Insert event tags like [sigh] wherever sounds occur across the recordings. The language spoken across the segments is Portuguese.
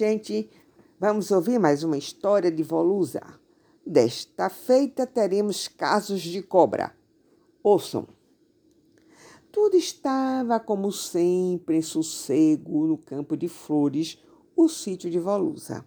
gente, vamos ouvir mais uma história de Volusa. Desta feita teremos casos de cobra. Ouçam. Tudo estava como sempre em sossego no campo de flores, o sítio de Volusa.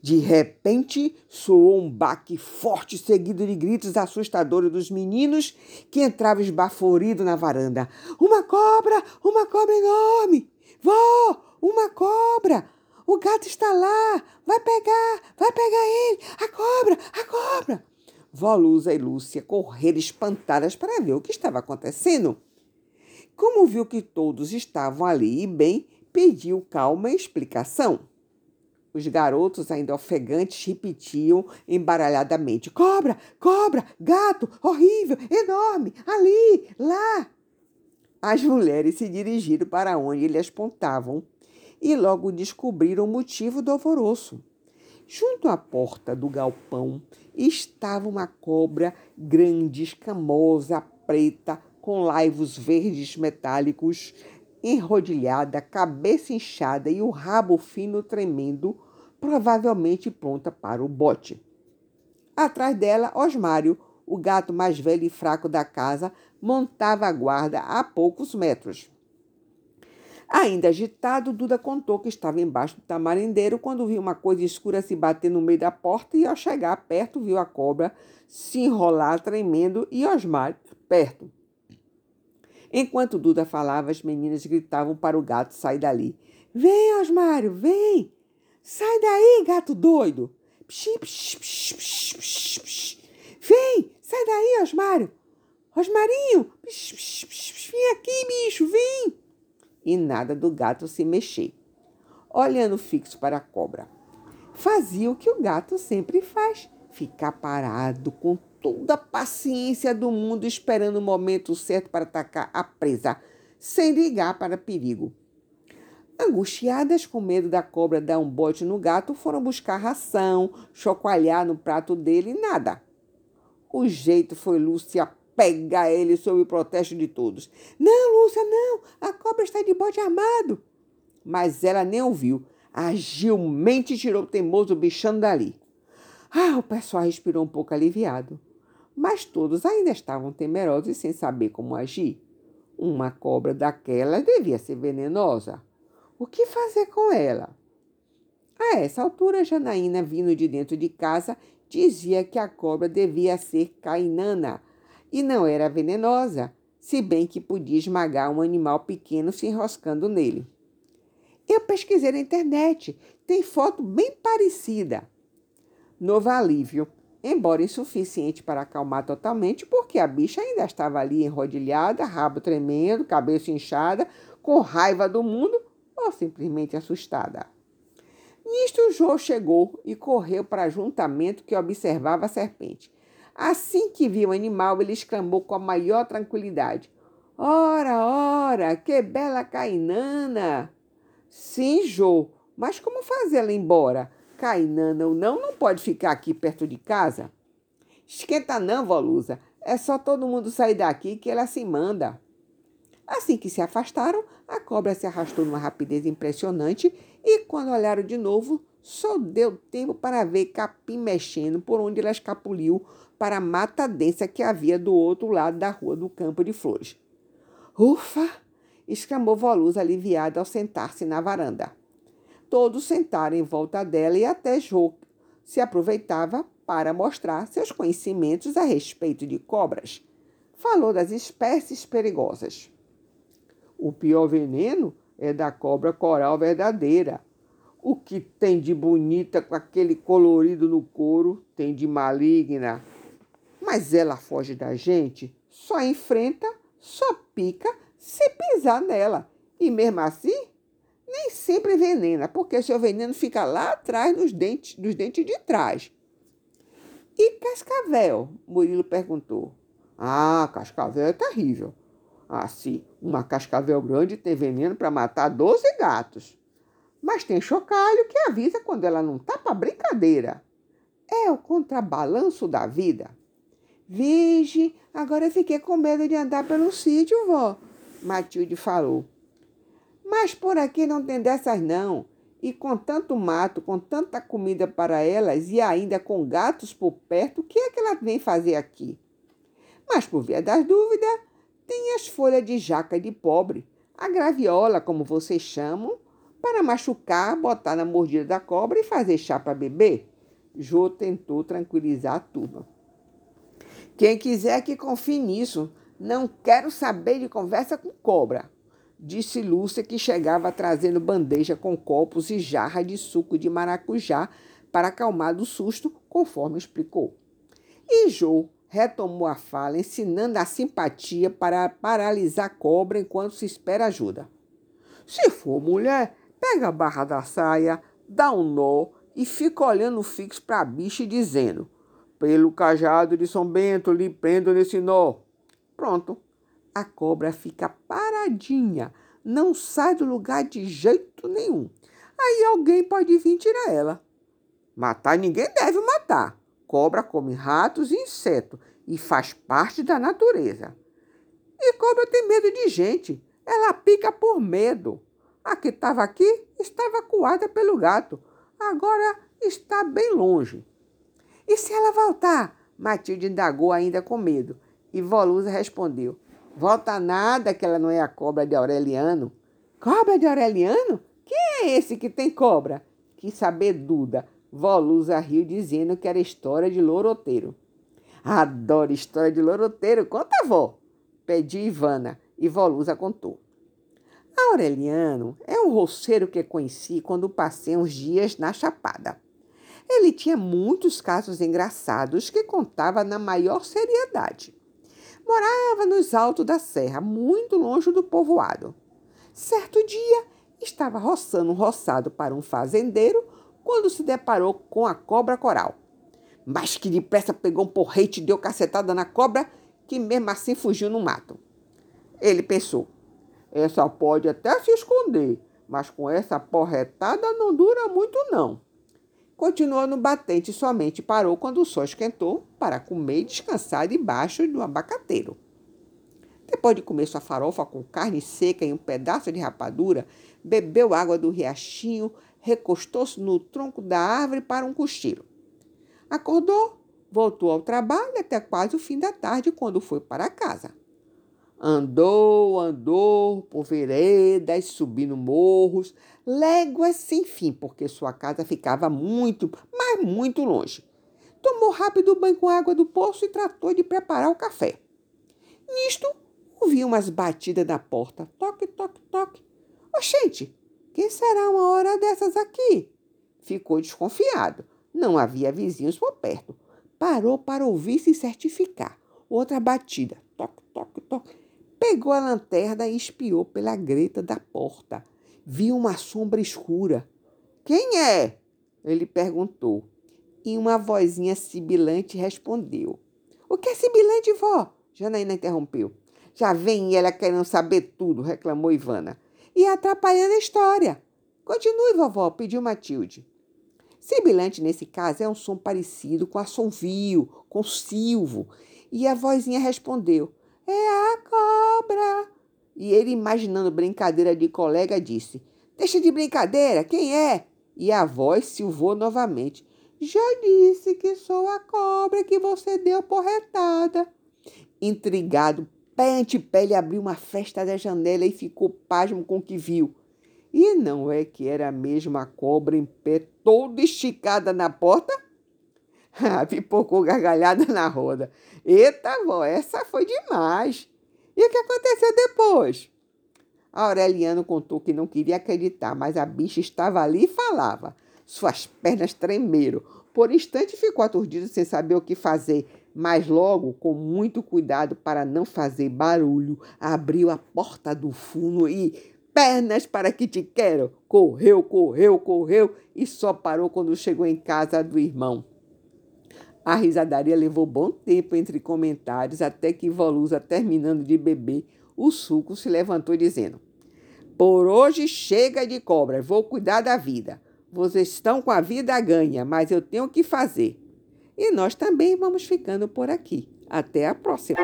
De repente, soou um baque forte, seguido de gritos assustadores dos meninos que entravam esbaforidos na varanda. Uma cobra! Uma cobra enorme! Vó! Uma cobra! O gato está lá! Vai pegar! Vai pegar ele! A cobra! A cobra! Vó Lusa e Lúcia correram espantadas para ver o que estava acontecendo. Como viu que todos estavam ali e bem, pediu calma e explicação. Os garotos, ainda ofegantes, repetiam embaralhadamente: Cobra, cobra, gato, horrível, enorme, ali, lá. As mulheres se dirigiram para onde eles apontavam e logo descobriram o motivo do alvoroço. Junto à porta do galpão estava uma cobra grande, escamosa, preta, com laivos verdes metálicos, enrodilhada, cabeça inchada e o rabo fino tremendo, provavelmente pronta para o bote. Atrás dela, Osmário, o gato mais velho e fraco da casa, montava a guarda a poucos metros. Ainda agitado, Duda contou que estava embaixo do tamarindeiro quando viu uma coisa escura se bater no meio da porta e, ao chegar perto, viu a cobra se enrolar tremendo e Osmário perto. Enquanto Duda falava, as meninas gritavam para o gato sair dali. Vem, Osmário, vem! Sai daí, gato doido! Psh, psh, psh, psh, Vem, sai daí, Osmário! Osmarinho! Vem aqui, bicho, vem! E nada do gato se mexer, olhando fixo para a cobra. Fazia o que o gato sempre faz: ficar parado com toda a paciência do mundo, esperando o momento certo para atacar a presa, sem ligar para perigo. Angustiadas com medo da cobra dar um bote no gato, foram buscar ração, chocalhar no prato dele e nada. O jeito foi Lúcia pegar ele sob o protesto de todos. Não, Lúcia, não! A cobra está de bote armado! Mas ela nem ouviu. Agilmente tirou o teimoso bichano dali. Ah, o pessoal respirou um pouco aliviado. Mas todos ainda estavam temerosos e sem saber como agir. Uma cobra daquela devia ser venenosa. O que fazer com ela? A essa altura, Janaína, vindo de dentro de casa, dizia que a cobra devia ser cainana e não era venenosa, se bem que podia esmagar um animal pequeno se enroscando nele. Eu pesquisei na internet, tem foto bem parecida. Novo alívio, embora insuficiente para acalmar totalmente, porque a bicha ainda estava ali enrodilhada, rabo tremendo, cabeça inchada, com raiva do mundo ou simplesmente assustada. Nisto, Jô chegou e correu para juntamento que observava a serpente. Assim que viu o animal, ele exclamou com a maior tranquilidade: Ora, ora, que bela cainana! Sim, Jô, mas como fazê-la embora? Cainana ou não, não pode ficar aqui perto de casa? Esquenta não, Volusa. É só todo mundo sair daqui que ela se manda. Assim que se afastaram, a cobra se arrastou numa rapidez impressionante e, quando olharam de novo, só deu tempo para ver capim mexendo por onde ela escapuliu para a mata densa que havia do outro lado da rua do campo de flores. Ufa! exclamou Voluz aliviada ao sentar-se na varanda. Todos sentaram em volta dela e até Jô se aproveitava para mostrar seus conhecimentos a respeito de cobras. Falou das espécies perigosas. O pior veneno é da cobra coral verdadeira. O que tem de bonita com aquele colorido no couro tem de maligna. Mas ela foge da gente, só enfrenta, só pica se pisar nela. E mesmo assim, nem sempre venena, porque seu veneno fica lá atrás nos dentes, nos dentes de trás. E cascavel? Murilo perguntou. Ah, cascavel é terrível. Assim, uma cascavel grande tem veneno para matar 12 gatos. Mas tem chocalho que avisa quando ela não tá para brincadeira. É o contrabalanço da vida. Vige, agora fiquei com medo de andar pelo sítio, vó, Matilde falou. Mas por aqui não tem dessas não. E com tanto mato, com tanta comida para elas e ainda com gatos por perto, o que é que ela vem fazer aqui? Mas por via das dúvidas, tem as folhas de jaca de pobre, a graviola, como vocês chamam, para machucar, botar na mordida da cobra e fazer chá para beber. Jô tentou tranquilizar a turma. Quem quiser que confie nisso, não quero saber de conversa com cobra, disse Lúcia, que chegava trazendo bandeja com copos e jarra de suco de maracujá para acalmar do susto, conforme explicou. E Jô retomou a fala, ensinando a simpatia para paralisar a cobra enquanto se espera ajuda. Se for mulher, pega a barra da saia, dá um nó e fica olhando fixo para a bicha e dizendo: Pelo cajado de São Bento, lhe prendo nesse nó. Pronto. A cobra fica paradinha, não sai do lugar de jeito nenhum. Aí alguém pode vir tirar ela. Matar ninguém deve matar. Cobra come ratos e insetos e faz parte da natureza. E cobra tem medo de gente. Ela pica por medo. A que estava aqui estava coada pelo gato. Agora está bem longe. E se ela voltar? Matilde indagou ainda com medo. E Volusa respondeu: Volta nada que ela não é a cobra de Aureliano. Cobra de Aureliano? Quem é esse que tem cobra? Quis saber Duda. Volusa riu dizendo que era história de loroteiro. Adoro história de loroteiro. Conta, avó. Pedi Ivana e Volusa contou. Aureliano é um roceiro que conheci quando passei uns dias na Chapada. Ele tinha muitos casos engraçados que contava na maior seriedade. Morava nos altos da serra, muito longe do povoado. Certo dia, estava roçando um roçado para um fazendeiro quando se deparou com a cobra coral. Mas que depressa pegou um porrete e deu cacetada na cobra, que mesmo assim fugiu no mato. Ele pensou: essa pode até se esconder, mas com essa porretada não dura muito, não. Continuou no batente e somente parou quando o sol esquentou para comer e descansar debaixo do abacateiro. Depois de comer sua farofa com carne seca e um pedaço de rapadura, bebeu água do riachinho, recostou-se no tronco da árvore para um cochilo. Acordou, voltou ao trabalho até quase o fim da tarde, quando foi para casa. Andou, andou por veredas, subindo morros, léguas sem fim, porque sua casa ficava muito, mas muito longe. Tomou rápido banho com água do poço e tratou de preparar o café. Nisto, ouviu umas batidas na porta. Toque, toque, toque. Oxente, quem será uma hora dessas aqui? Ficou desconfiado. Não havia vizinhos por perto. Parou para ouvir se certificar. Outra batida. Toque, toque, toque. Pegou a lanterna e espiou pela greta da porta. Viu uma sombra escura. Quem é? Ele perguntou. E uma vozinha sibilante respondeu. O que é sibilante, vó? Janaína interrompeu. Já vem ela querendo saber tudo, reclamou Ivana e atrapalhando a história. Continue, vovó, pediu Matilde. Sibilante, nesse caso, é um som parecido com assovio, com silvo. E a vozinha respondeu: É a cobra. E ele, imaginando brincadeira de colega, disse: Deixa de brincadeira, quem é? E a voz silvou novamente: Já disse que sou a cobra que você deu porretada. Intrigado, Pé ante pé, ele abriu uma festa da janela e ficou pasmo com o que viu. E não é que era a cobra em pé, toda esticada na porta? [laughs] Pipocou gargalhada na roda. Eita, vó, essa foi demais. E o que aconteceu depois? A Aureliano contou que não queria acreditar, mas a bicha estava ali e falava. Suas pernas tremeram. Por instante ficou aturdido sem saber o que fazer mas logo, com muito cuidado para não fazer barulho, abriu a porta do fundo e pernas para que te quero. Correu, correu, correu e só parou quando chegou em casa do irmão. A risadaria levou bom tempo entre comentários até que Volusa, terminando de beber o suco, se levantou dizendo: Por hoje chega de cobras, vou cuidar da vida. Vocês estão com a vida ganha, mas eu tenho que fazer. E nós também vamos ficando por aqui. Até a próxima!